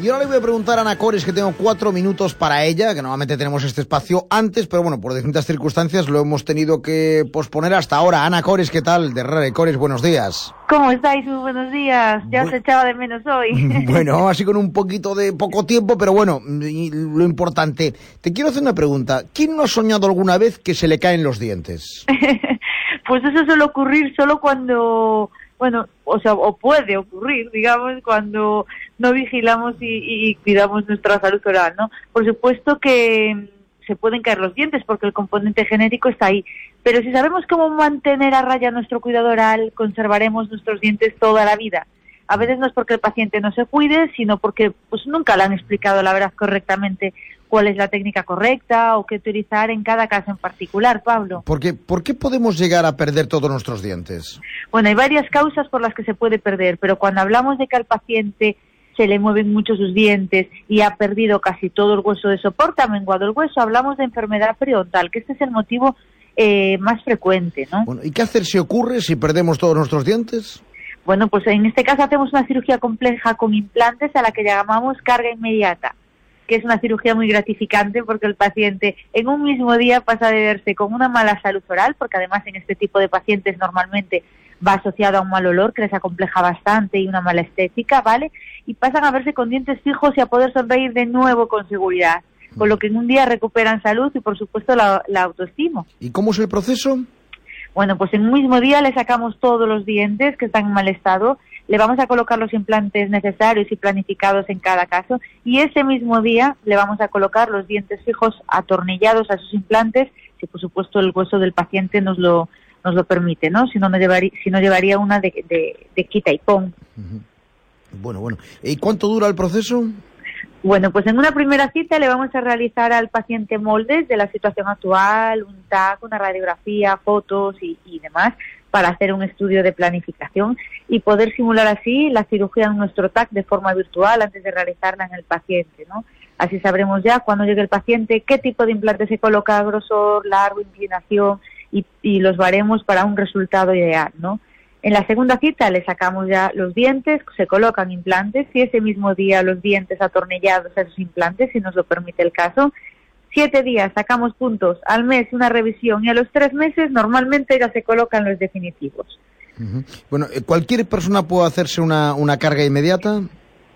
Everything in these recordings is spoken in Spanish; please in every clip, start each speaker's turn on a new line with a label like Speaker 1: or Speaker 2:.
Speaker 1: Y ahora le voy a preguntar a Ana Cores, que tengo cuatro minutos para ella, que normalmente tenemos este espacio antes, pero bueno, por distintas circunstancias lo hemos tenido que posponer hasta ahora. Ana Cores, ¿qué tal? De y Cores, buenos días.
Speaker 2: ¿Cómo estáis? Muy buenos días. Ya os echaba de menos hoy.
Speaker 1: Bueno, así con un poquito de poco tiempo, pero bueno, lo importante. Te quiero hacer una pregunta. ¿Quién no ha soñado alguna vez que se le caen los dientes?
Speaker 2: pues eso suele ocurrir solo cuando bueno, o sea, o puede ocurrir, digamos, cuando no vigilamos y, cuidamos nuestra salud oral, ¿no? Por supuesto que se pueden caer los dientes porque el componente genético está ahí, pero si sabemos cómo mantener a raya nuestro cuidado oral, conservaremos nuestros dientes toda la vida. A veces no es porque el paciente no se cuide, sino porque pues nunca le han explicado la verdad correctamente cuál es la técnica correcta o qué utilizar en cada caso en particular, Pablo.
Speaker 1: Porque, ¿Por qué podemos llegar a perder todos nuestros dientes?
Speaker 2: Bueno, hay varias causas por las que se puede perder, pero cuando hablamos de que al paciente se le mueven mucho sus dientes y ha perdido casi todo el hueso de soporte, ha menguado el hueso, hablamos de enfermedad periodontal, que este es el motivo eh, más frecuente, ¿no?
Speaker 1: Bueno, ¿y qué hacer si ocurre si perdemos todos nuestros dientes?
Speaker 2: Bueno, pues en este caso hacemos una cirugía compleja con implantes a la que llamamos carga inmediata que es una cirugía muy gratificante porque el paciente en un mismo día pasa de verse con una mala salud oral, porque además en este tipo de pacientes normalmente va asociado a un mal olor que les acompleja bastante y una mala estética, ¿vale? Y pasan a verse con dientes fijos y a poder sonreír de nuevo con seguridad, con lo que en un día recuperan salud y por supuesto la, la autoestima.
Speaker 1: ¿Y cómo es el proceso?
Speaker 2: Bueno, pues en un mismo día le sacamos todos los dientes que están en mal estado le vamos a colocar los implantes necesarios y planificados en cada caso y ese mismo día le vamos a colocar los dientes fijos atornillados a esos implantes, si por supuesto el hueso del paciente nos lo nos lo permite, ¿no? Si no, llevaría, si no llevaría una de, de, quita y pon.
Speaker 1: Bueno, bueno. ¿Y cuánto dura el proceso?
Speaker 2: Bueno, pues en una primera cita le vamos a realizar al paciente moldes de la situación actual, un TAC, una radiografía, fotos y, y demás para hacer un estudio de planificación y poder simular así la cirugía en nuestro TAC de forma virtual antes de realizarla en el paciente, ¿no? Así sabremos ya cuando llegue el paciente qué tipo de implante se coloca, grosor, largo, inclinación y, los baremos para un resultado ideal, ¿no? En la segunda cita le sacamos ya los dientes, se colocan implantes y ese mismo día los dientes atornillados a esos implantes, si nos lo permite el caso, siete días sacamos puntos, al mes una revisión y a los tres meses normalmente ya se colocan los definitivos.
Speaker 1: Bueno, eh, ¿cualquier persona puede hacerse una, una carga inmediata?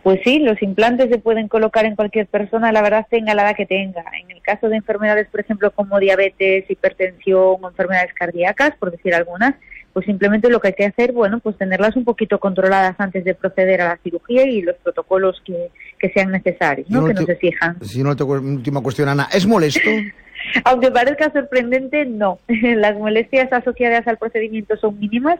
Speaker 2: Pues sí, los implantes se pueden colocar en cualquier persona, la verdad tenga la edad que tenga. En el caso de enfermedades, por ejemplo, como diabetes, hipertensión o enfermedades cardíacas, por decir algunas, pues simplemente lo que hay que hacer, bueno, pues tenerlas un poquito controladas antes de proceder a la cirugía y los protocolos que, que sean necesarios, ¿no? que nos exijan.
Speaker 1: Si no, última cuestión, Ana, ¿es molesto?
Speaker 2: Aunque parezca sorprendente, no. Las molestias asociadas al procedimiento son mínimas.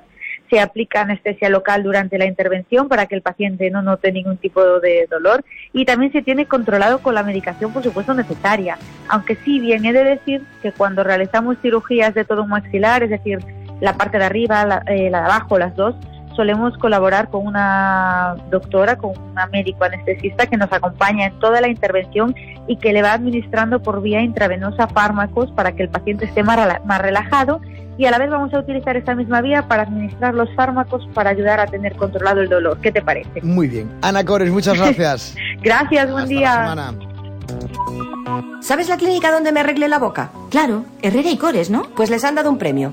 Speaker 2: Se aplica anestesia local durante la intervención para que el paciente no note ningún tipo de dolor y también se tiene controlado con la medicación, por supuesto, necesaria. Aunque sí bien he de decir que cuando realizamos cirugías de todo un maxilar, es decir, la parte de arriba, la, eh, la de abajo, las dos, solemos colaborar con una doctora, con una médico anestesista que nos acompaña en toda la intervención y que le va administrando por vía intravenosa fármacos para que el paciente esté más, relajado y a la vez vamos a utilizar esta misma vía para administrar los fármacos para ayudar a tener controlado el dolor. ¿Qué te parece?
Speaker 1: Muy bien. Ana Cores, muchas gracias.
Speaker 2: gracias, buen día.
Speaker 3: ¿Sabes la clínica donde me arreglé la boca?
Speaker 4: Claro, Herrera y Cores, ¿no?
Speaker 3: Pues les han dado un premio.